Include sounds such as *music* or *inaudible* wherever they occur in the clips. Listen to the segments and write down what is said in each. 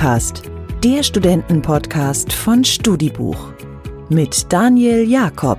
Studicast, der Studentenpodcast von Studibuch mit Daniel Jakob.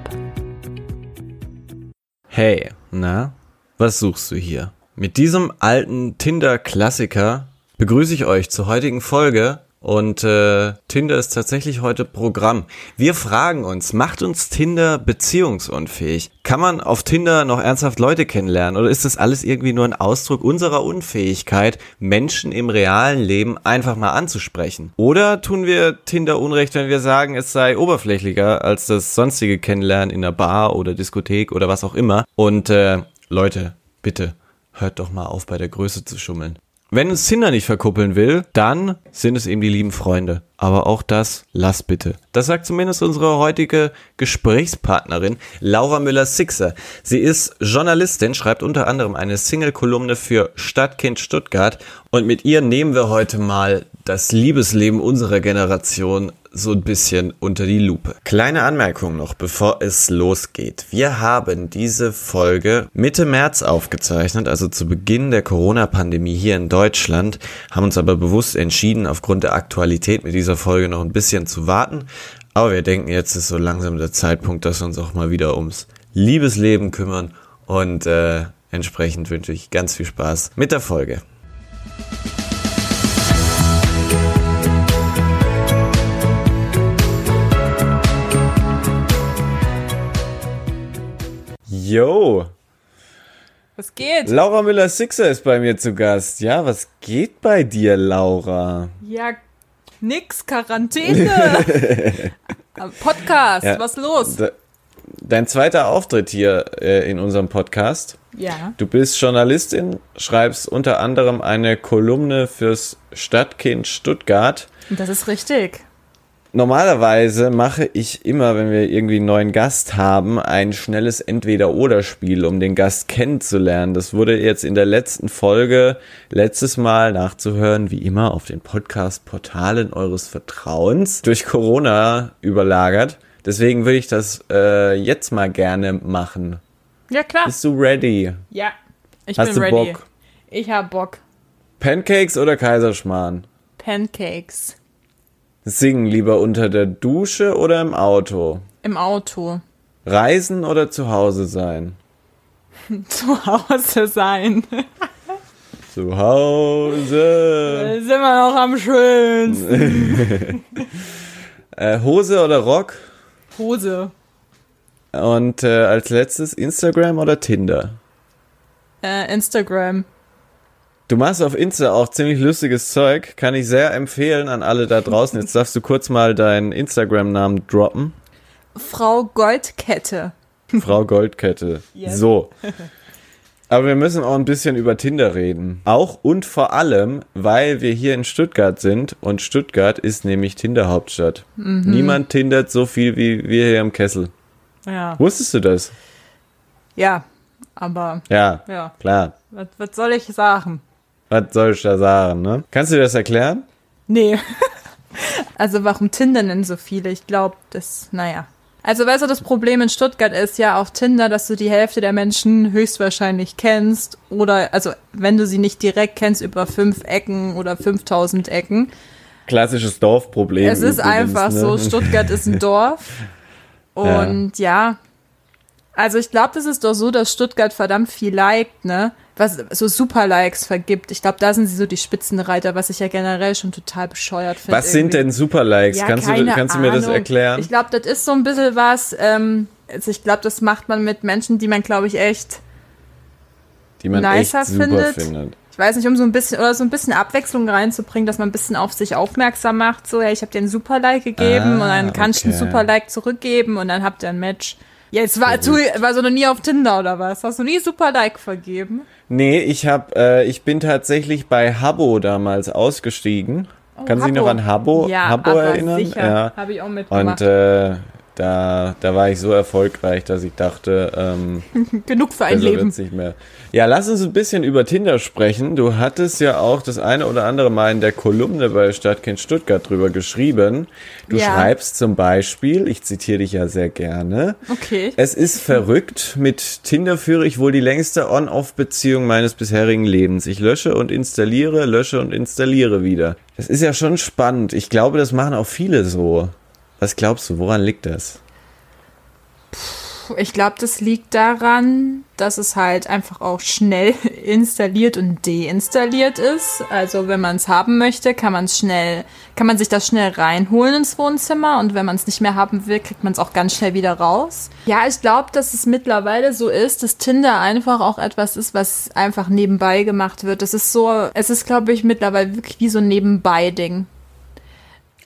Hey, na, was suchst du hier? Mit diesem alten Tinder-Klassiker begrüße ich euch zur heutigen Folge und äh, Tinder ist tatsächlich heute Programm. Wir fragen uns, macht uns Tinder beziehungsunfähig? Kann man auf Tinder noch ernsthaft Leute kennenlernen? Oder ist das alles irgendwie nur ein Ausdruck unserer Unfähigkeit, Menschen im realen Leben einfach mal anzusprechen? Oder tun wir Tinder Unrecht, wenn wir sagen, es sei oberflächlicher als das sonstige Kennenlernen in einer Bar oder Diskothek oder was auch immer? Und äh, Leute, bitte, hört doch mal auf, bei der Größe zu schummeln. Wenn uns Tinder nicht verkuppeln will, dann sind es eben die lieben Freunde. Aber auch das lass bitte. Das sagt zumindest unsere heutige Gesprächspartnerin Laura Müller-Sixer. Sie ist Journalistin, schreibt unter anderem eine Single-Kolumne für Stadtkind Stuttgart und mit ihr nehmen wir heute mal das Liebesleben unserer Generation so ein bisschen unter die Lupe. Kleine Anmerkung noch, bevor es losgeht. Wir haben diese Folge Mitte März aufgezeichnet, also zu Beginn der Corona-Pandemie hier in Deutschland, haben uns aber bewusst entschieden, aufgrund der Aktualität mit dieser Folge noch ein bisschen zu warten. Aber wir denken, jetzt ist so langsam der Zeitpunkt, dass wir uns auch mal wieder ums Liebesleben kümmern und äh, entsprechend wünsche ich ganz viel Spaß mit der Folge. Yo! Was geht? Laura Müller-Sixer ist bei mir zu Gast. Ja, was geht bei dir, Laura? Ja, nix, Quarantäne. *laughs* Podcast, Ja. was los? De dein zweiter Auftritt hier äh, in unserem Podcast. Ja. Du bist Journalistin, schreibst unter anderem eine Kolumne fürs Stadtkind Stuttgart. Das ist richtig. Normalerweise mache ich immer, wenn wir irgendwie einen neuen Gast haben, ein schnelles Entweder-Oder-Spiel, um den Gast kennenzulernen. Das wurde jetzt in der letzten Folge letztes Mal nachzuhören, wie immer auf den Podcast-Portalen eures Vertrauens durch Corona überlagert. Deswegen würde ich das äh, jetzt mal gerne machen. Ja, klar. Bist du ready? Ja. Ich Hast bin du ready. Bock? Ich hab Bock. Pancakes oder Kaiserschmarrn? Pancakes. Singen lieber unter der Dusche oder im Auto? Im Auto. Reisen oder zu Hause sein? *laughs* Zu Hause sein. *laughs* Zu Hause. Sind wir noch am schönsten. *laughs* Äh, Hose oder Rock? Hose. Und äh, als letztes Instagram oder Tinder? Äh, Instagram. Du machst auf Insta auch ziemlich lustiges Zeug. Kann ich sehr empfehlen an alle da draußen. Jetzt darfst du kurz mal deinen Instagram-Namen droppen. Frau Goldkette. Frau Goldkette. Yes. So. Aber wir müssen auch ein bisschen über Tinder reden. Auch und vor allem, weil wir hier in Stuttgart sind und Stuttgart ist nämlich Tinder-Hauptstadt. Niemand tindert so viel wie wir hier im Kessel. Ja. Wusstest du das? Ja. Aber, Ja, ja. klar. Was, was soll ich sagen? Was soll ich da sagen, ne? Kannst du dir das erklären? Nee. *laughs* also warum Tinder denn so viele? Ich glaube, das, naja. Also weißt du, das Problem in Stuttgart ist ja auf Tinder, dass du die Hälfte der Menschen höchstwahrscheinlich kennst oder, also wenn du sie nicht direkt kennst, über fünf Ecken oder 5000 Ecken. Klassisches Dorfproblem. es ist übrigens, einfach ne? so, Stuttgart ist ein *laughs* Dorf. Und ja, also ich glaube, das ist doch so, dass Stuttgart verdammt viel liked, ne? Was so Super-Likes vergibt. Ich glaube, da sind sie so die Spitzenreiter, was ich ja generell schon total bescheuert finde. Was sind irgendwie. denn Superlikes? Ja, kannst du, kannst du mir das erklären? Ich glaube, das ist so ein bisschen was, ähm, also ich glaube, das macht man mit Menschen, die man, glaube ich, echt, Die man nicer echt findet. findet. ich weiß nicht, um so ein bisschen, oder so ein bisschen Abwechslung reinzubringen, dass man ein bisschen auf sich aufmerksam macht, so, hey, ich habe dir einen Super-Like gegeben Ah, und dann kannst du einen okay. Super-Like zurückgeben und dann habt ihr ein Match. Jetzt war, tu, warst du noch nie auf Tinder oder was? Hast du nie Super-Like vergeben? Nee, ich hab, äh, ich bin tatsächlich bei Habbo damals ausgestiegen. Kannst du dich noch an Habbo, Oh, Ja, Habbo erinnern? sicher. Ja. Habe ich auch mitgemacht. Und äh, Da, da war ich so erfolgreich, dass ich dachte, ähm, *laughs* genug für ein Leben. nicht mehr. Ja, lass uns ein bisschen über Tinder sprechen. Du hattest ja auch das eine oder andere Mal in der Kolumne bei Stadtkind Stuttgart drüber geschrieben. Du Ja. schreibst zum Beispiel, ich zitiere dich ja sehr gerne. Okay. Es ist verrückt. Mit Tinder führe ich wohl die längste On-Off-Beziehung meines bisherigen Lebens. Ich lösche und installiere, lösche und installiere wieder. Das ist ja schon spannend. Ich glaube, das machen auch viele so. Was glaubst du, woran liegt das? Ich glaube, das liegt daran, dass es halt einfach auch schnell *laughs* installiert und deinstalliert ist. Also wenn man es haben möchte, kann man es schnell, kann man sich das schnell reinholen ins Wohnzimmer und wenn man es nicht mehr haben will, kriegt man es auch ganz schnell wieder raus. Ja, ich glaube, dass es mittlerweile so ist, dass Tinder einfach auch etwas ist, was einfach nebenbei gemacht wird. Es ist so, es ist, glaube ich, mittlerweile wirklich wie so ein Nebenbei-Ding.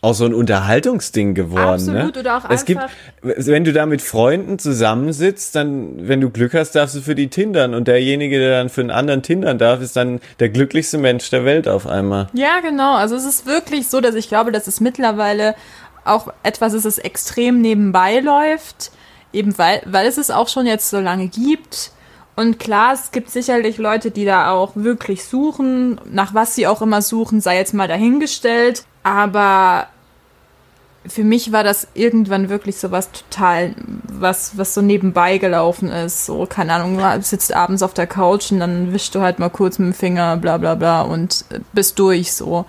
Auch so ein Unterhaltungsding geworden. Absolut, ne? oder auch es gibt, einfach- wenn du da mit Freunden zusammensitzt, dann, wenn du Glück hast, darfst du für die tindern und derjenige, der dann für einen anderen tindern darf, ist dann der glücklichste Mensch der Welt auf einmal. Ja, genau. Also es ist wirklich so, dass ich glaube, dass es mittlerweile auch etwas ist, das extrem nebenbei läuft, eben weil, weil es es auch schon jetzt so lange gibt. Und klar, es gibt sicherlich Leute, die da auch wirklich suchen, nach was sie auch immer suchen, sei jetzt mal dahingestellt. Aber für mich war das irgendwann wirklich so was total, was, was so nebenbei gelaufen ist. So, keine Ahnung, du sitzt abends auf der Couch und dann wischst du halt mal kurz mit dem Finger, bla bla bla und äh, bist durch so.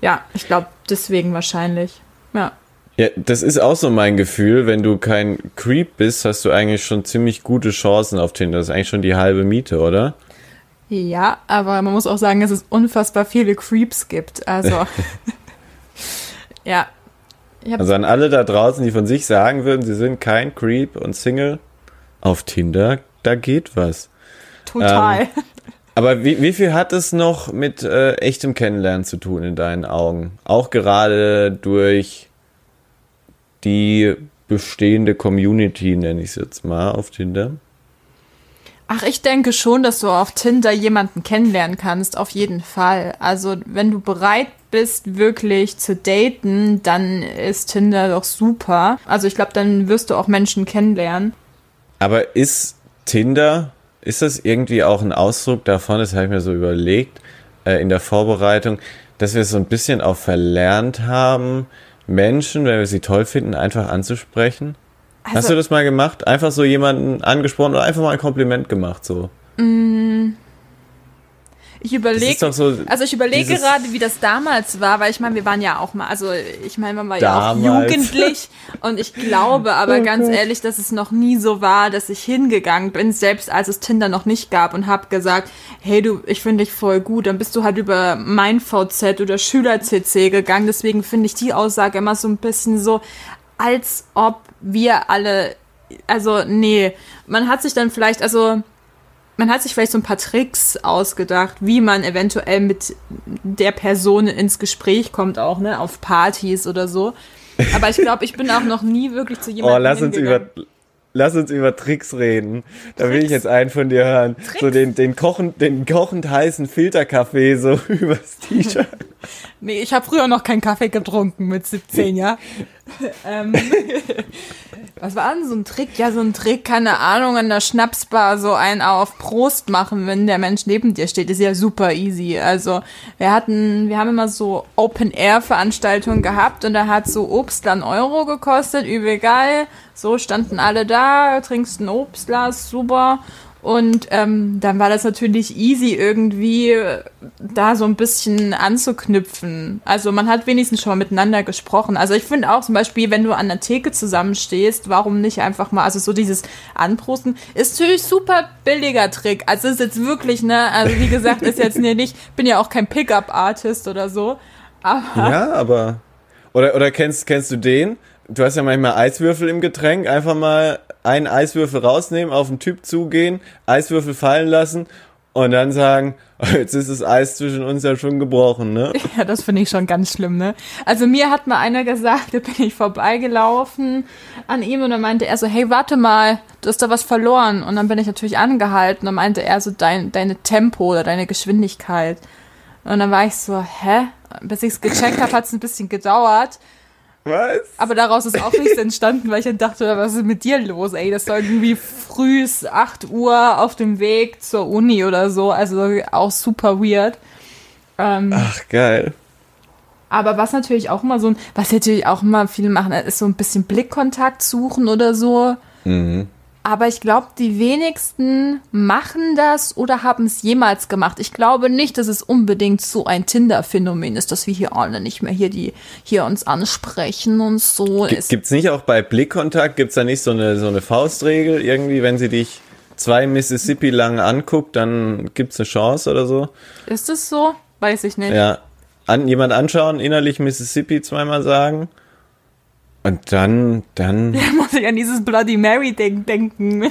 Ja, ich glaube deswegen wahrscheinlich. Ja. Ja, das ist auch so mein Gefühl. Wenn du kein Creep bist, hast du eigentlich schon ziemlich gute Chancen auf Tinder. Das ist eigentlich schon die halbe Miete, oder? Ja, aber man muss auch sagen, dass es unfassbar viele Creeps gibt. Also, *laughs* *laughs* ja. Also an alle da draußen, die von sich sagen würden, sie sind kein Creep und Single, auf Tinder, da geht was. total. Aber wie, wie viel hat es noch mit äh, echtem Kennenlernen zu tun in deinen Augen? Auch gerade durch die bestehende Community, nenne ich es jetzt mal, auf Tinder. Ach, ich denke schon, dass du auf Tinder jemanden kennenlernen kannst, auf jeden Fall. Also, wenn du bereit bist, wirklich zu daten, dann ist Tinder doch super. Also, ich glaube, dann wirst du auch Menschen kennenlernen. Aber ist Tinder, ist das irgendwie auch ein Ausdruck davon, das habe ich mir so überlegt, äh, in der Vorbereitung, dass wir so ein bisschen auch verlernt haben, Menschen, wenn wir sie toll finden, einfach anzusprechen? Hast Also- du das mal gemacht? Einfach so jemanden angesprochen oder einfach mal ein Kompliment gemacht, so? Ich überlege, so also ich überlege gerade, wie das damals war, weil ich meine, wir waren ja auch mal, also ich meine, man war ja auch Damals. jugendlich *laughs* und ich glaube aber ganz ehrlich, dass es noch nie so war, dass ich hingegangen bin, selbst als es Tinder noch nicht gab und habe gesagt, hey du, ich finde dich voll gut, dann bist du halt über mein VZ oder Schüler-CC gegangen, deswegen finde ich die Aussage immer so ein bisschen so, als ob wir alle, also nee, man hat sich dann vielleicht, also man hat sich vielleicht so ein paar Tricks ausgedacht, wie man eventuell mit der Person ins Gespräch kommt, auch, ne, auf Partys oder so. Aber ich glaube, ich bin auch noch nie wirklich zu Oh, jemandem lass uns über lass uns über Tricks reden. Da will ich Tricks? jetzt einen von dir hören. So den den kochend den kochend heißen Filterkaffee so *laughs* übers T-Shirt. Nee, ich habe früher noch keinen Kaffee getrunken mit 17, ja. *laughs* ähm, was war denn so ein Trick? Ja, so ein Trick, keine Ahnung, in der Schnapsbar so einen auf Prost machen, wenn der Mensch neben dir steht, ist ja super easy. Also, wir hatten, wir haben immer so Open-Air-Veranstaltungen gehabt und da hat so Obstler einen Euro gekostet, übel geil. So standen alle da, trinkst ein Obstglas, super. Und ähm, dann war das natürlich easy irgendwie äh, da so ein bisschen anzuknüpfen. Also man hat wenigstens schon mal miteinander gesprochen. Also ich finde auch zum Beispiel, wenn du an der Theke zusammenstehst, warum nicht einfach mal, also so dieses Anprosten ist natürlich super billiger Trick. Also ist jetzt wirklich, ne, also wie gesagt, ist jetzt nicht, bin ja auch kein Pickup-Artist oder so. Aber Ja, aber oder oder kennst kennst du den? Du hast ja manchmal Eiswürfel im Getränk, einfach mal einen Eiswürfel rausnehmen, auf den Typ zugehen, Eiswürfel fallen lassen und dann sagen, *laughs* jetzt ist das Eis zwischen uns ja schon gebrochen, ne? *laughs* Ja, das finde ich schon ganz schlimm, ne? Also mir hat mal einer gesagt, *laughs* da bin ich vorbeigelaufen an ihm und dann meinte er so, hey, warte mal, du hast da was verloren. Und dann bin ich natürlich angehalten und meinte er so, dein, deine Tempo oder deine Geschwindigkeit. Und dann war ich so, hä? Bis ich es gecheckt habe, hat es ein bisschen gedauert. Was? Aber daraus ist auch nichts entstanden, weil ich dann dachte, was ist mit dir los, ey? Das war irgendwie früh 8 Uhr auf dem Weg zur Uni oder so. Also auch super weird. Ähm, Ach, geil. aber was natürlich auch immer so ein, was natürlich auch immer viele machen, ist so ein bisschen Blickkontakt suchen oder so. Mhm. Aber ich glaube, die wenigsten machen das oder haben es jemals gemacht. Ich glaube nicht, dass es unbedingt so ein Tinder-Phänomen ist, dass wir hier alle nicht mehr hier die hier uns ansprechen und so. G Es- gibt's nicht auch bei Blickkontakt, gibt's da nicht so eine, so eine Faustregel irgendwie, wenn sie dich zwei Mississippi lang anguckt, dann gibt's eine Chance oder so? Ist es so? Weiß ich nicht. Ja. An, jemand anschauen, innerlich Mississippi zweimal sagen. Und dann, dann. *laughs* Da muss ich an dieses Bloody Mary Ding denken.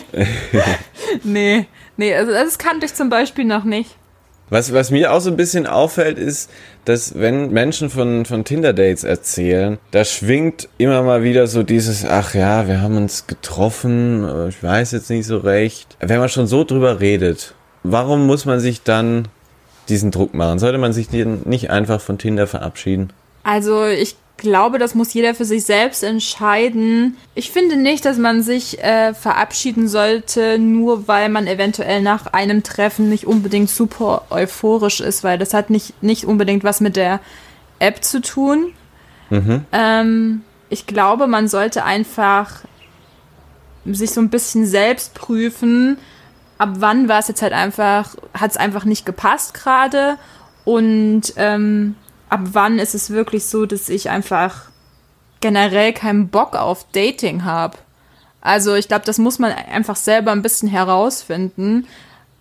*laughs* nee, nee, also das kannte ich zum Beispiel noch nicht. Was, was mir auch so ein bisschen auffällt, ist, dass wenn Menschen von, von Tinder-Dates erzählen, da schwingt immer mal wieder so dieses, ach ja, wir haben uns getroffen, äh, ich weiß jetzt nicht so recht. Wenn man schon so drüber redet, warum muss man sich dann diesen Druck machen? Sollte man sich nicht einfach von Tinder verabschieden? Also ich glaube, das muss jeder für sich selbst entscheiden. Ich finde nicht, dass man sich äh, verabschieden sollte, nur weil man eventuell nach einem Treffen nicht unbedingt super euphorisch ist, weil das hat nicht, nicht unbedingt was mit der App zu tun. Ähm, ich glaube, man sollte einfach sich so ein bisschen selbst prüfen, ab wann war es jetzt halt einfach, hat es einfach nicht gepasst gerade und ähm, ab wann ist es wirklich so, dass ich einfach generell keinen Bock auf Dating habe. Also ich glaube, das muss man einfach selber ein bisschen herausfinden.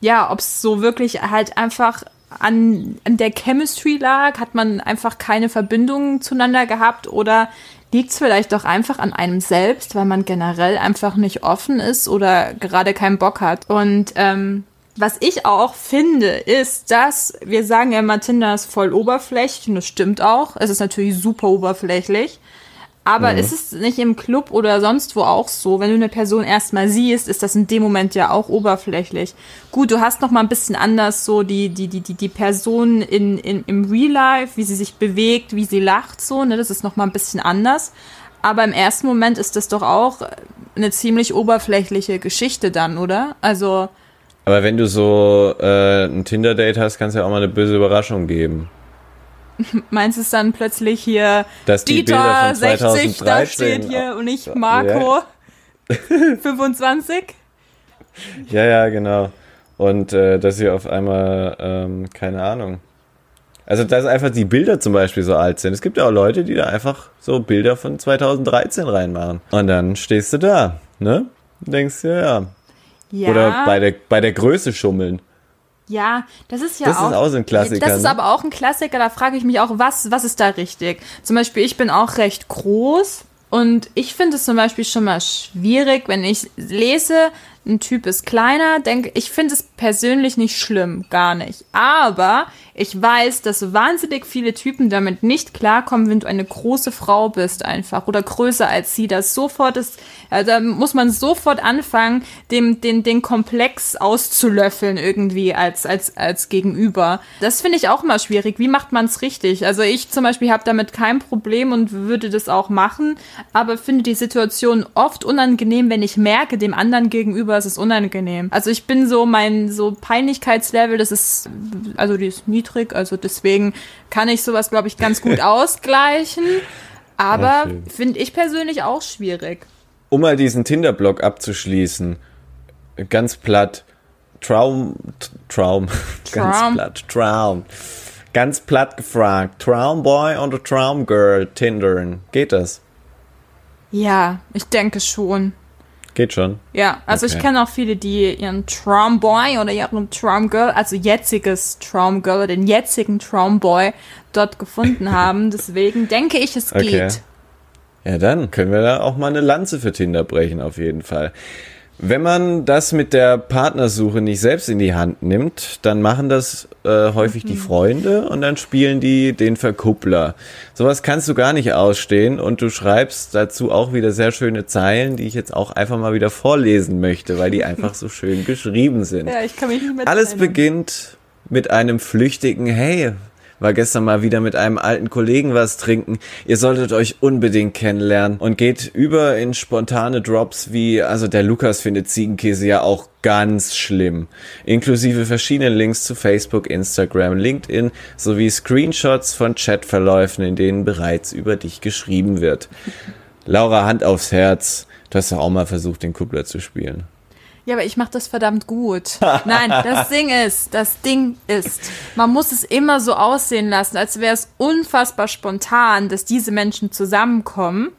Ja, ob es so wirklich halt einfach an, an der Chemistry lag, hat man einfach keine Verbindung zueinander gehabt oder liegt es vielleicht doch einfach an einem selbst, weil man generell einfach nicht offen ist oder gerade keinen Bock hat. Und ähm, was ich auch finde, ist, dass wir sagen ja immer, Tinder ist voll oberflächlich und das stimmt auch. Es ist natürlich super oberflächlich. Aber ist es nicht im Club oder sonst wo auch so, wenn du eine Person erstmal siehst, ist das in dem Moment ja auch oberflächlich. Gut, du hast noch mal ein bisschen anders so die, die, die, die, die Person in, in, im Real Life, wie sie sich bewegt, wie sie lacht, so, ne, das ist noch mal ein bisschen anders. Aber im ersten Moment ist das doch auch eine ziemlich oberflächliche Geschichte dann, oder? Also, Aber wenn du so äh, ein Tinder-Date hast, kann es ja auch mal eine böse Überraschung geben. *laughs* meinst du es dann plötzlich hier, Dass die Dieter von 60 da 2013 steht hier und ich Marco 25? *laughs* Ja, ja, genau. Und äh, dass sie auf einmal, ähm, keine Ahnung. Also, dass einfach die Bilder zum Beispiel so alt sind. Es gibt ja auch Leute, die da einfach so Bilder von 2013 reinmachen. Und dann stehst du da, ne? Und denkst, ja, ja. Ja. Oder bei der, bei der Größe schummeln. Ja, das ist ja Das ist auch. auch so ein Klassiker, Das ist ne? aber auch ein Klassiker, da frage ich mich auch, was, was ist da richtig? Zum Beispiel, ich bin auch recht groß und ich finde es zum Beispiel schon mal schwierig, wenn ich lese, ein Typ ist kleiner, denke ich finde es persönlich nicht schlimm, gar nicht. Aber ich weiß, dass wahnsinnig viele Typen damit nicht klarkommen, wenn du eine große Frau bist einfach oder größer als sie. Das sofort ist, ja, da muss man sofort anfangen, dem, den, den Komplex auszulöffeln irgendwie als, als, als Gegenüber. Das finde ich auch immer schwierig. Wie macht man es richtig? Also ich zum Beispiel habe damit kein Problem und würde das auch machen, aber finde die Situation oft unangenehm, wenn ich merke, dem anderen gegenüber ist es unangenehm. Also ich bin so, mein so Peinlichkeitslevel, das ist, also die ist niedrig, also deswegen kann ich sowas, glaube ich, ganz gut *laughs* ausgleichen. Aber Ja, finde ich persönlich auch schwierig. Um mal diesen Tinder-Blog abzuschließen, ganz platt, Traum, T- Traum, *laughs* ganz Traum. platt, Traum, ganz platt gefragt, Traumboy oder Traumgirl Tindern, geht das? Ja, ich denke schon. Geht schon. Ja, also ich Okay. kenne auch viele, die ihren Traumboy oder ihren Traumgirl, also jetziges Traumgirl oder den jetzigen Traumboy dort gefunden *laughs* haben. Deswegen denke ich, es Okay. geht. Ja, dann können wir da auch mal eine Lanze für Tinder brechen, auf jeden Fall. Wenn man das mit der Partnersuche nicht selbst in die Hand nimmt, dann machen das äh, häufig die Freunde und dann spielen die den Verkuppler. Sowas kannst du gar nicht ausstehen und du schreibst dazu auch wieder sehr schöne Zeilen, die ich jetzt auch einfach mal wieder vorlesen möchte, weil die einfach so schön *laughs* geschrieben sind. Ja, ich kann mich nicht mehr Alles beginnt mit einem flüchtigen Hey, war gestern mal wieder mit einem alten Kollegen was trinken. Ihr solltet euch unbedingt kennenlernen und geht über in spontane Drops wie, also der Lukas findet Ziegenkäse ja auch ganz schlimm. Inklusive verschiedenen Links zu Facebook, Instagram, LinkedIn sowie Screenshots von Chatverläufen, in denen bereits über dich geschrieben wird. Laura, Hand aufs Herz. Du hast doch auch mal versucht, den Kuppler zu spielen. Ja, aber ich mache das verdammt gut. Nein, das *laughs* Ding ist, das Ding ist, man muss es immer so aussehen lassen, als wäre es unfassbar spontan, dass diese Menschen zusammenkommen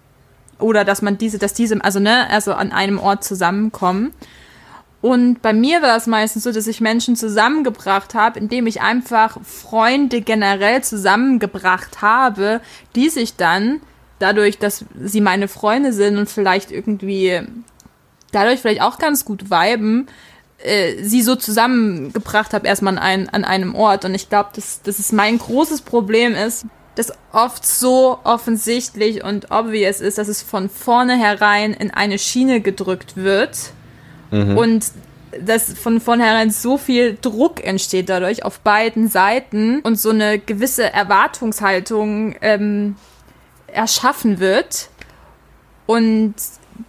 oder dass man diese, dass diese, also ne, also an einem Ort zusammenkommen. Und bei mir war es meistens so, dass ich Menschen zusammengebracht habe, indem ich einfach Freunde generell zusammengebracht habe, die sich dann dadurch, dass sie meine Freunde sind und vielleicht irgendwie dadurch vielleicht auch ganz gut viben, äh, sie so zusammengebracht habe, erstmal an, ein, an einem Ort. Und ich glaube, dass, dass es mein großes Problem ist, dass oft so offensichtlich und obvious ist, dass es von vornherein in eine Schiene gedrückt wird mhm. und dass von vornherein so viel Druck entsteht dadurch auf beiden Seiten und so eine gewisse Erwartungshaltung ähm, erschaffen wird und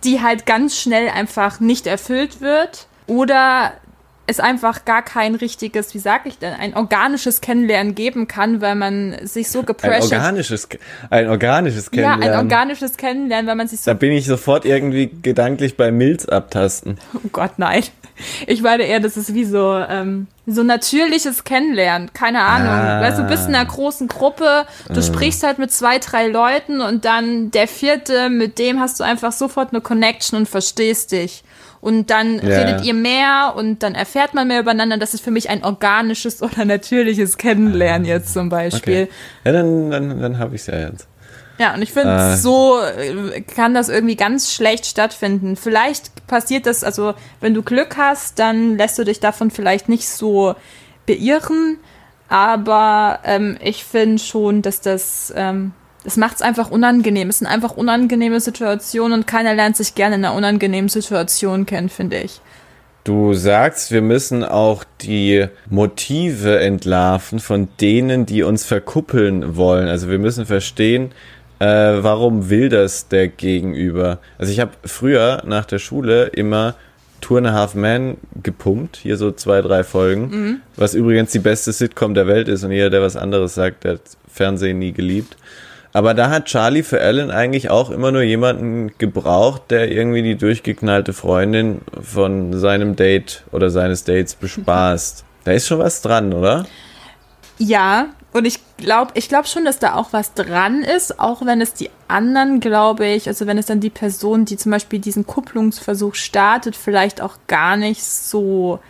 die halt ganz schnell einfach nicht erfüllt wird oder es einfach gar kein richtiges, wie sag ich denn, ein organisches Kennenlernen geben kann, weil man sich so gepressured... Ein organisches, ein organisches Kennenlernen. Ja, ein organisches Kennenlernen, weil man sich so... Da bin ich sofort irgendwie gedanklich bei Milz abtasten. Oh Gott, nein. Ich meine eher, das ist wie so, ähm, so natürliches Kennenlernen. Keine Ahnung. Ah. Weißt du, du bist in einer großen Gruppe, du ah. sprichst halt mit zwei, drei Leuten und dann der vierte, mit dem hast du einfach sofort eine Connection und verstehst dich. Und dann ja. redet ihr mehr und dann erfährt man mehr übereinander. Das ist für mich ein organisches *laughs* oder natürliches Kennenlernen jetzt zum Beispiel. Okay. Ja, dann, dann, dann habe ich es ja jetzt. Ja, und ich finde, äh. so kann das irgendwie ganz schlecht stattfinden. Vielleicht passiert das, also wenn du Glück hast, dann lässt du dich davon vielleicht nicht so beirren. Aber ähm, ich finde schon, dass das, ähm, das macht es einfach unangenehm. Es sind einfach unangenehme Situationen und keiner lernt sich gerne in einer unangenehmen Situation kennen, finde ich. Du sagst, wir müssen auch die Motive entlarven von denen, die uns verkuppeln wollen. Also wir müssen verstehen, äh, warum will das der Gegenüber? Also ich habe früher nach der Schule immer Tour and a Half Man gepumpt, hier so zwei, drei Folgen, mhm. was übrigens die beste Sitcom der Welt ist und jeder, der was anderes sagt, der hat Fernsehen nie geliebt. Aber da hat Charlie für Ellen eigentlich auch immer nur jemanden gebraucht, der irgendwie die durchgeknallte Freundin von seinem Date oder seines Dates bespaßt. *laughs* Da ist schon was dran, oder? Ja, und ich glaube, ich glaube schon, dass da auch was dran ist, auch wenn es die anderen, glaube ich, also wenn es dann die Person, die zum Beispiel diesen Kupplungsversuch startet, vielleicht auch gar nicht so,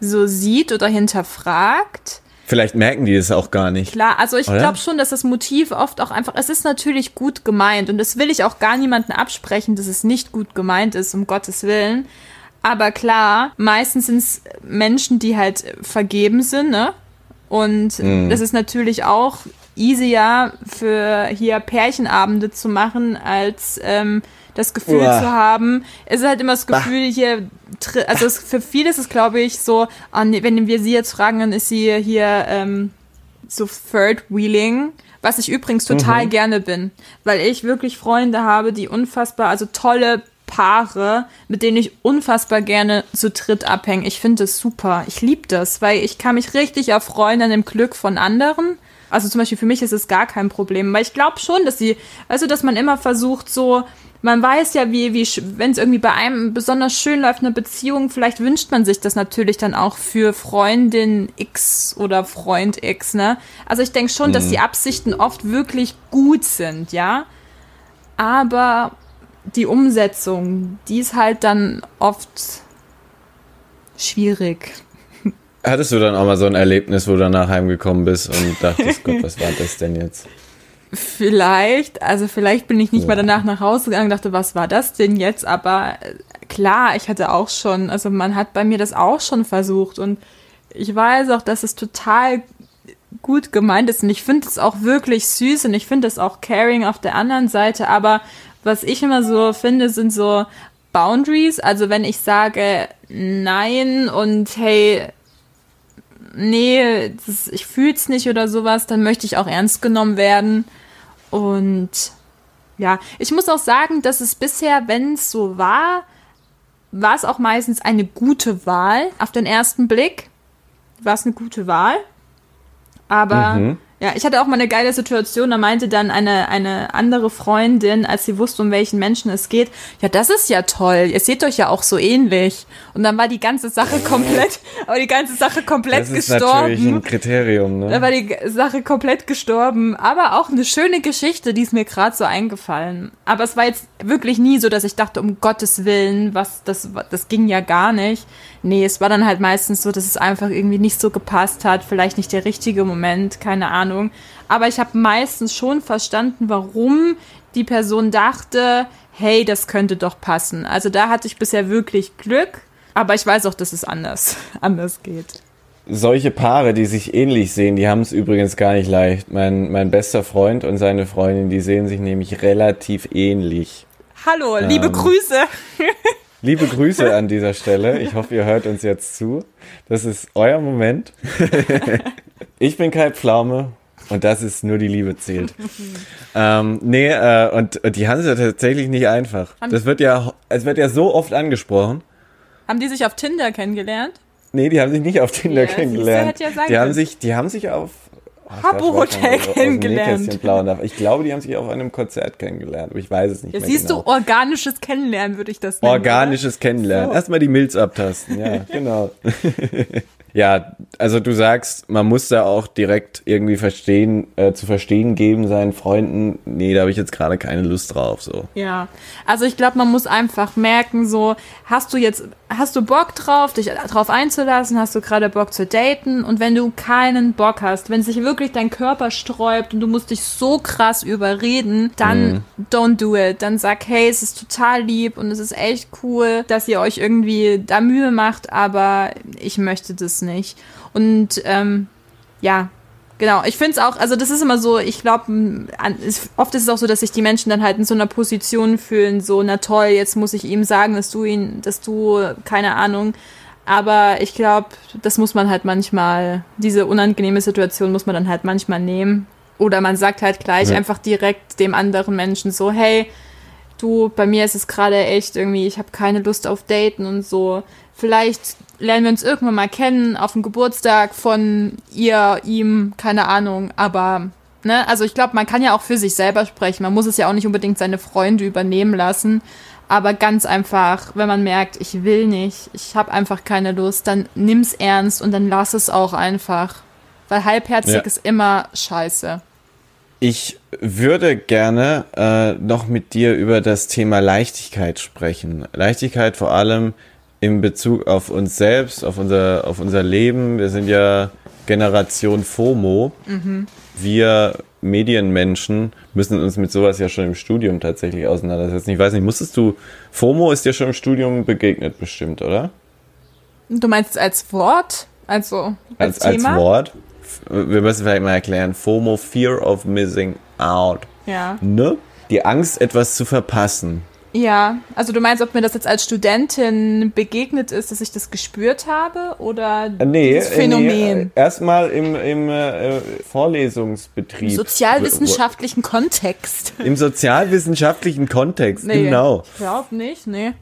so sieht oder hinterfragt. Vielleicht merken die es auch gar nicht. Klar, also ich glaube schon, dass das Motiv oft auch einfach, es ist natürlich gut gemeint und das will ich auch gar niemanden absprechen, dass es nicht gut gemeint ist, um Gottes Willen. Aber klar, meistens sind es Menschen, die halt vergeben sind, ne? Und mhm. das ist natürlich auch easier für hier Pärchenabende zu machen, als ähm, das Gefühl Uah. zu haben. Es ist halt immer das Gefühl bah. hier, also es, für viele ist es glaube ich so, wenn wir sie jetzt fragen, dann ist sie hier ähm, so Third Wheeling. Was ich übrigens total mhm. gerne bin, weil ich wirklich Freunde habe, die unfassbar, also tolle Paare, mit denen ich unfassbar gerne zu dritt abhänge. Ich finde das super. Ich liebe das, weil ich kann mich richtig erfreuen an dem Glück von anderen. Also zum Beispiel für mich ist es gar kein Problem, weil ich glaube schon, dass sie, also dass man immer versucht, so, man weiß ja, wie, wie, wenn es irgendwie bei einem besonders schön läuft, eine Beziehung, vielleicht wünscht man sich das natürlich dann auch für Freundin X oder Freund X, ne? Also ich denke schon, mhm. dass die Absichten oft wirklich gut sind, ja. Aber die Umsetzung, die ist halt dann oft schwierig. Hattest du dann auch mal so ein Erlebnis, wo du danach heimgekommen bist und dachtest, *laughs* Gott, was war das denn jetzt? Vielleicht, also vielleicht bin ich nicht ja. mal danach nach Hause gegangen und dachte, was war das denn jetzt? Aber äh, klar, ich hatte auch schon, also man hat bei mir das auch schon versucht und ich weiß auch, dass es total gut gemeint ist und ich finde es auch wirklich süß und ich finde es auch caring auf der anderen Seite, aber was ich immer so finde, sind so Boundaries. Also wenn ich sage nein und hey, nee, das, ich fühl's nicht oder sowas, dann möchte ich auch ernst genommen werden. Und ja, ich muss auch sagen, dass es bisher, wenn es so war, war es auch meistens eine gute Wahl. Auf den ersten Blick war es eine gute Wahl. Aber mhm. Ja, ich hatte auch mal eine geile Situation, da meinte dann eine, eine andere Freundin, als sie wusste, um welchen Menschen es geht, ja, das ist ja toll, ihr seht euch ja auch so ähnlich. Und dann war die ganze Sache komplett, aber die ganze Sache komplett gestorben. Das ist gestorben. natürlich ein Kriterium, ne? Da war die Sache komplett gestorben, aber auch eine schöne Geschichte, die ist mir gerade so eingefallen. Aber es war jetzt wirklich nie so, dass ich dachte, um Gottes Willen, was, das, das ging ja gar nicht. Nee, es war dann halt meistens so, dass es einfach irgendwie nicht so gepasst hat, vielleicht nicht der richtige Moment, keine Ahnung. Aber ich habe meistens schon verstanden, warum die Person dachte, hey, das könnte doch passen. Also da hatte ich bisher wirklich Glück, aber ich weiß auch, dass es anders, *laughs* anders geht. Solche Paare, die sich ähnlich sehen, die haben es übrigens gar nicht leicht. Mein, mein bester Freund und seine Freundin, die sehen sich nämlich relativ ähnlich. Hallo, liebe ähm, Grüße. *laughs* Liebe Grüße an dieser Stelle. Ich hoffe, ihr hört uns jetzt zu. Das ist euer Moment. ich bin Kai Pflaume und das ist nur die Liebe zählt. ähm, nee, äh, und, und die haben es ja tatsächlich nicht einfach. Das wird ja, es wird ja so oft angesprochen. Haben die sich auf Tinder kennengelernt? Nee, die haben sich nicht auf Tinder ja, kennengelernt. Ja die haben sich, die haben sich auf Habbo Hotel kennengelernt. Ich glaube, die haben sich auf einem Konzert kennengelernt, aber ich weiß es nicht ja, mehr siehst genau. du, organisches Kennenlernen würde ich das nennen. Organisches oder? Kennenlernen. So. Erstmal die Milz abtasten, ja, *laughs* genau. *laughs* Ja, also du sagst, man muss da auch direkt irgendwie verstehen, äh, zu verstehen geben seinen Freunden, nee, da habe ich jetzt gerade keine Lust drauf, so. Ja, also ich glaube, man muss einfach merken, so, hast du jetzt, hast du Bock drauf, dich drauf einzulassen, hast du gerade Bock zu daten und wenn du keinen Bock hast, wenn sich wirklich dein Körper sträubt und du musst dich so krass überreden, dann mm. don't do it. Dann sag, hey, es ist total lieb und es ist echt cool, dass ihr euch irgendwie da Mühe macht, aber ich möchte das nicht. Und ähm, ja, genau. Ich finde es auch, also das ist immer so, ich glaube, oft ist es auch so, dass sich die Menschen dann halt in so einer Position fühlen, so, na toll, jetzt muss ich ihm sagen, dass du ihn, dass du, keine Ahnung, aber ich glaube, das muss man halt manchmal, diese unangenehme Situation muss man dann halt manchmal nehmen. Oder man sagt halt gleich ja. einfach direkt dem anderen Menschen so, hey, du, bei mir ist es gerade echt irgendwie, ich habe keine Lust auf Daten und so. Vielleicht lernen wir uns irgendwann mal kennen auf dem Geburtstag von ihr, ihm, keine Ahnung, aber ne, also ich glaube, man kann ja auch für sich selber sprechen. Man muss es ja auch nicht unbedingt seine Freunde übernehmen lassen, aber ganz einfach, wenn man merkt, ich will nicht, ich habe einfach keine Lust, dann nimm's ernst und dann lass es auch einfach, weil halbherzig ja. ist immer scheiße. Ich würde gerne äh, noch mit dir über das Thema Leichtigkeit sprechen. Leichtigkeit vor allem in Bezug auf uns selbst, auf unser, auf unser Leben. Wir sind ja Generation FOMO. Mhm. Wir Medienmenschen müssen uns mit sowas ja schon im Studium tatsächlich auseinandersetzen. Ich weiß nicht, musstest du, FOMO ist dir schon im Studium begegnet bestimmt, oder? Du meinst als Wort? Also als, als, als Wort? Wir müssen vielleicht mal erklären. FOMO, Fear of Missing Out. Ja. Ne? Die Angst, etwas zu verpassen. Ja, also du meinst, ob mir das jetzt als Studentin begegnet ist, dass ich das gespürt habe oder äh, nee, das Phänomen? Nee, erstmal im, im äh, Vorlesungsbetrieb. Im sozialwissenschaftlichen Kontext. Im sozialwissenschaftlichen Kontext, nee, genau. Ich glaube nicht, nee.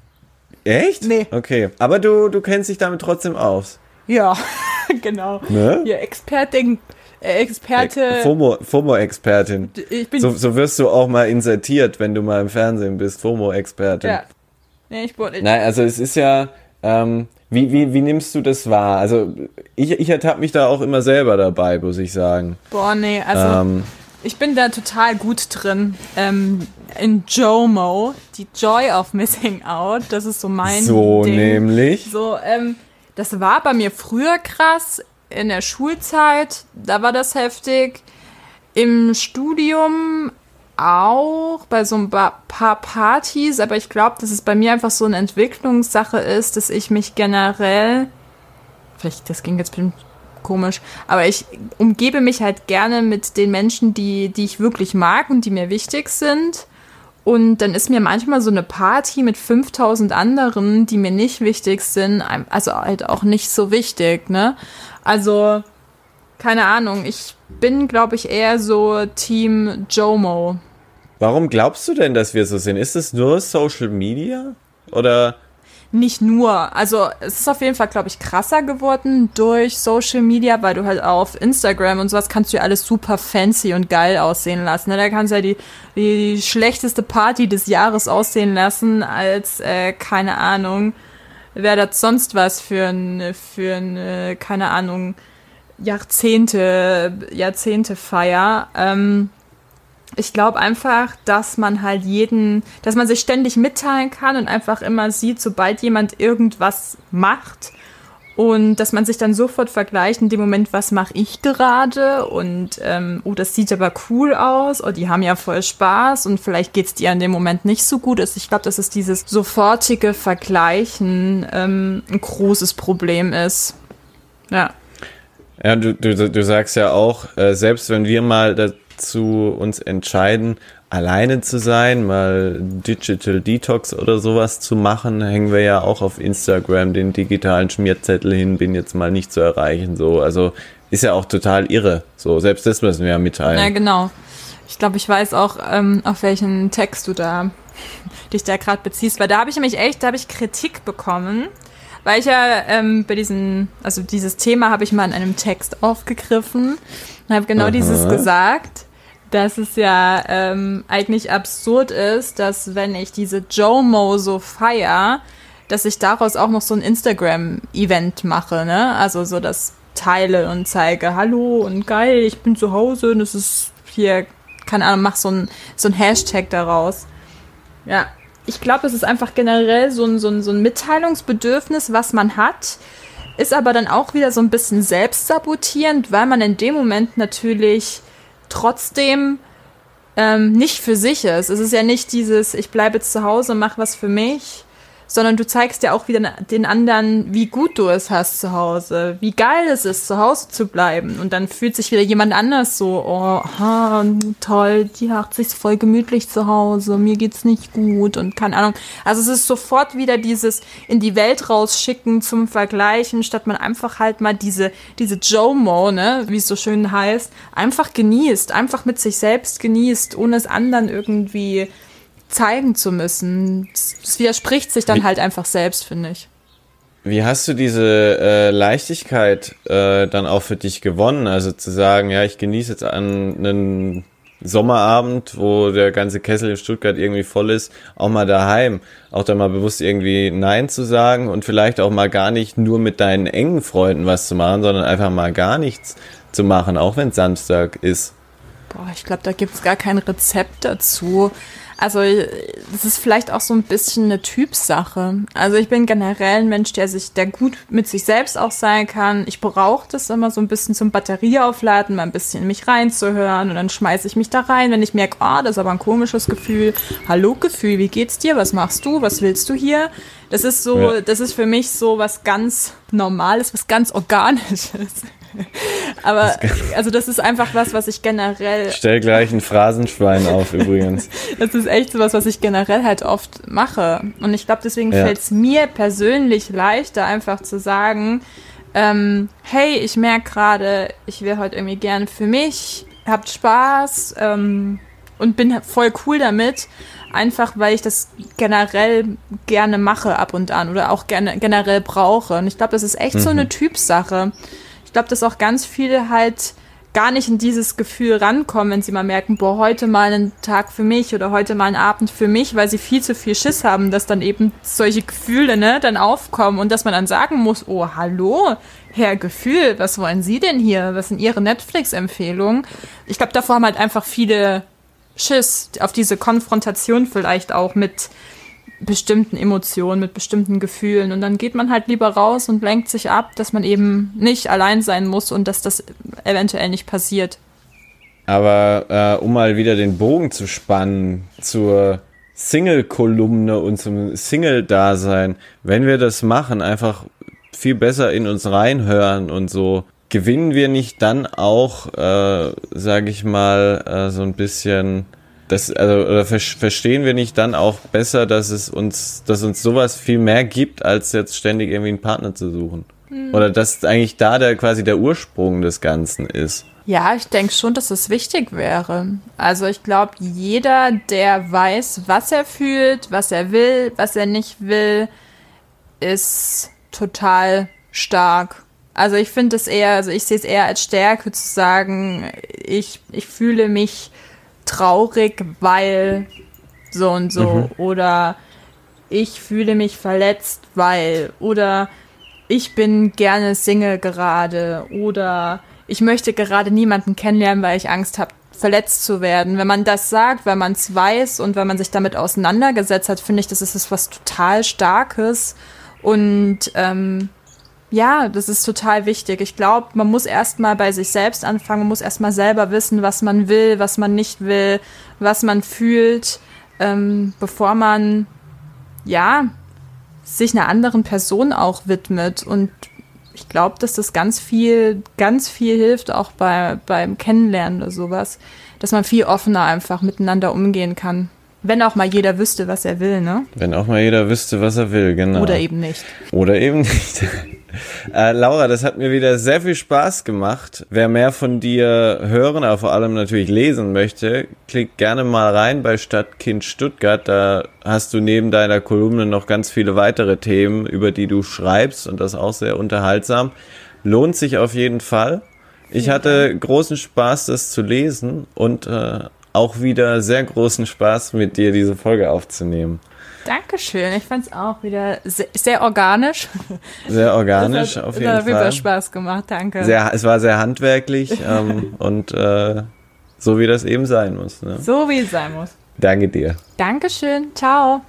Echt? Nee. Okay, aber du, du kennst dich damit trotzdem aus. Ja, *laughs* genau. Ne? Ihr Expertin Experte. FOMO-Expertin. FOMO so, so wirst du auch mal insertiert, wenn du mal im Fernsehen bist. FOMO-Expertin. Ja. Nee, ich wurde. Nein, also es ist ja. Ähm, wie, wie, wie nimmst du das wahr? Also ich, ich ertappe mich da auch immer selber dabei, muss ich sagen. Boah, nee, also ähm, ich bin da total gut drin. Ähm, in JOMO, die Joy of Missing Out, das ist so mein So Ding. nämlich. So, ähm, das war bei mir früher krass in der Schulzeit, da war das heftig. Im Studium auch bei so ein paar Partys, aber ich glaube, dass es bei mir einfach so eine Entwicklungssache ist, dass ich mich generell, vielleicht, das ging jetzt bestimmt komisch, aber ich umgebe mich halt gerne mit den Menschen, die, die ich wirklich mag und die mir wichtig sind. Und dann ist mir manchmal so eine Party mit 5000 anderen, die mir nicht wichtig sind, also halt auch nicht so wichtig, ne? Also, keine Ahnung, ich bin, glaube ich, eher so Team Jomo. Warum glaubst du denn, dass wir so sind? Ist es nur Social Media? Oder nicht nur. Also es ist auf jeden Fall, glaube ich, krasser geworden durch Social Media, weil du halt auf Instagram und sowas kannst du ja alles super fancy und geil aussehen lassen. Ne? Da kannst du ja die, die schlechteste Party des Jahres aussehen lassen, als, äh, keine Ahnung, wer das sonst was für ein, für ein, äh, keine Ahnung, Jahrzehnte, Jahrzehnte Feier. Ähm, ich glaube einfach, dass man halt jeden, dass man sich ständig mitteilen kann und einfach immer sieht, sobald jemand irgendwas macht und dass man sich dann sofort vergleicht in dem Moment, was mache ich gerade und ähm, oh, das sieht aber cool aus, oh, die haben ja voll Spaß und vielleicht geht es dir in dem Moment nicht so gut. Also ich glaube, dass es dieses sofortige Vergleichen ähm, ein großes Problem ist. Ja. Ja, du, du, du sagst ja auch, äh, selbst wenn wir mal zu uns entscheiden, alleine zu sein, mal Digital Detox oder sowas zu machen, hängen wir ja auch auf Instagram den digitalen Schmierzettel hin, bin jetzt mal nicht zu erreichen, so. Also ist ja auch total irre. So, selbst das müssen wir ja mitteilen. Ja, genau. Ich glaube, ich weiß auch, ähm, auf welchen Text du da *laughs* dich da gerade beziehst, weil da habe ich nämlich echt, da habe ich Kritik bekommen, weil ich ja ähm, bei diesen, also dieses Thema habe ich mal in einem Text aufgegriffen und habe genau Aha. dieses gesagt dass es ja ähm, eigentlich absurd ist, dass wenn ich diese Jomo so feier, dass ich daraus auch noch so ein Instagram-Event mache, ne? Also so das teile und zeige, hallo und geil, ich bin zu Hause und es ist hier, keine Ahnung, mach so ein, so ein Hashtag daraus. Ja, ich glaube, es ist einfach generell so ein, so, ein, so ein Mitteilungsbedürfnis, was man hat, ist aber dann auch wieder so ein bisschen selbstsabotierend, weil man in dem Moment natürlich trotzdem ähm, nicht für sich ist. Es ist ja nicht dieses, ich bleibe jetzt zu Hause, mach was für mich, sondern du zeigst ja auch wieder den anderen, wie gut du es hast zu Hause, wie geil es ist, zu Hause zu bleiben. Und dann fühlt sich wieder jemand anders so, oh, ha, toll, die hat sich voll gemütlich zu Hause, mir geht's nicht gut und keine Ahnung. Also es ist sofort wieder dieses in die Welt rausschicken zum Vergleichen, statt man einfach halt mal diese, diese Jomo, ne, wie es so schön heißt, einfach genießt, einfach mit sich selbst genießt, ohne es anderen irgendwie zeigen zu müssen. Es widerspricht sich dann halt einfach selbst, finde ich. Wie hast du diese äh, Leichtigkeit äh, dann auch für dich gewonnen? Also zu sagen, ja, ich genieße jetzt an einen Sommerabend, wo der ganze Kessel in Stuttgart irgendwie voll ist, auch mal daheim, auch da mal bewusst irgendwie Nein zu sagen und vielleicht auch mal gar nicht nur mit deinen engen Freunden was zu machen, sondern einfach mal gar nichts zu machen, auch wenn es Samstag ist. Boah, ich glaube, da gibt es gar kein Rezept dazu. Also es ist vielleicht auch so ein bisschen eine Typsache. Also ich bin generell ein Mensch, der sich, der gut mit sich selbst auch sein kann. Ich brauche das immer so ein bisschen zum Batterieaufladen, mal ein bisschen in mich reinzuhören und dann schmeiße ich mich da rein, wenn ich merke, oh, das ist aber ein komisches Gefühl. Hallo Gefühl, wie geht's dir? Was machst du? Was willst du hier? Das ist so, ja. das ist für mich so was ganz Normales, was ganz Organisches. *laughs* Aber also das ist einfach was, was ich generell. Stell gleich ein Phrasenschwein auf übrigens. *laughs* das ist echt so was, was ich generell halt oft mache. Und ich glaube, deswegen ja. fällt es mir persönlich leichter, einfach zu sagen, ähm, hey, ich merke gerade, ich wäre heute irgendwie gern für mich, habt Spaß ähm, und bin voll cool damit. Einfach weil ich das generell gerne mache ab und an oder auch gerne generell brauche. Und ich glaube, das ist echt mhm. so eine Typsache ich glaube, dass auch ganz viele halt gar nicht in dieses Gefühl rankommen, wenn sie mal merken, boah, heute mal einen Tag für mich oder heute mal einen Abend für mich, weil sie viel zu viel Schiss haben, dass dann eben solche Gefühle, ne, dann aufkommen und dass man dann sagen muss, oh, hallo, Herr Gefühl, was wollen Sie denn hier? Was sind Ihre Netflix-Empfehlungen? Ich glaube, davor haben halt einfach viele Schiss auf diese Konfrontation vielleicht auch mit bestimmten Emotionen, mit bestimmten Gefühlen. Und dann geht man halt lieber raus und lenkt sich ab, dass man eben nicht allein sein muss und dass das eventuell nicht passiert. Aber äh, um mal wieder den Bogen zu spannen zur Single-Kolumne und zum Single-Dasein, wenn wir das machen, einfach viel besser in uns reinhören und so, gewinnen wir nicht dann auch, äh, sage ich mal, äh, so ein bisschen das, also, oder ver verstehen wir nicht dann auch besser, dass es uns, dass uns sowas viel mehr gibt, als jetzt ständig irgendwie einen Partner zu suchen? Mhm. Oder dass eigentlich da der quasi der Ursprung des Ganzen ist? Ja, ich denke schon, dass es wichtig wäre. Also ich glaube, jeder, der weiß, was er fühlt, was er will, was er nicht will, ist total stark. Also ich finde es eher, also ich sehe es eher als Stärke zu sagen, ich, ich fühle mich traurig, weil so und so. Mhm. Oder ich fühle mich verletzt, weil. Oder ich bin gerne Single gerade. Oder ich möchte gerade niemanden kennenlernen, weil ich Angst habe, verletzt zu werden. Wenn man das sagt, wenn man es weiß und wenn man sich damit auseinandergesetzt hat, finde ich, das ist was total Starkes. Und ähm, ja, das ist total wichtig. Ich glaube, man muss erstmal bei sich selbst anfangen, man muss erstmal selber wissen, was man will, was man nicht will, was man fühlt, ähm, bevor man, ja, sich einer anderen Person auch widmet. Und ich glaube, dass das ganz viel, ganz viel hilft, auch bei, beim Kennenlernen oder sowas, dass man viel offener einfach miteinander umgehen kann. Wenn auch mal jeder wüsste, was er will, ne? Wenn auch mal jeder wüsste, was er will, genau. Oder eben nicht. Oder eben nicht. *laughs* Äh, Laura, das hat mir wieder sehr viel Spaß gemacht. Wer mehr von dir hören, aber vor allem natürlich lesen möchte, klick gerne mal rein bei Stadtkind Stuttgart. Da hast du neben deiner Kolumne noch ganz viele weitere Themen, über die du schreibst und das auch sehr unterhaltsam. Lohnt sich auf jeden Fall. Ich hatte großen Spaß, das zu lesen und äh, auch wieder sehr großen Spaß, mit dir diese Folge aufzunehmen. Dankeschön. Ich fand es auch wieder sehr, sehr, organisch. Sehr organisch, hat, auf jeden Fall. Es hat Spaß gemacht, danke. Sehr, es war sehr handwerklich *laughs* ähm, und äh, so wie das eben sein muss. Ne? So wie es sein muss. Danke dir. Dankeschön. Ciao.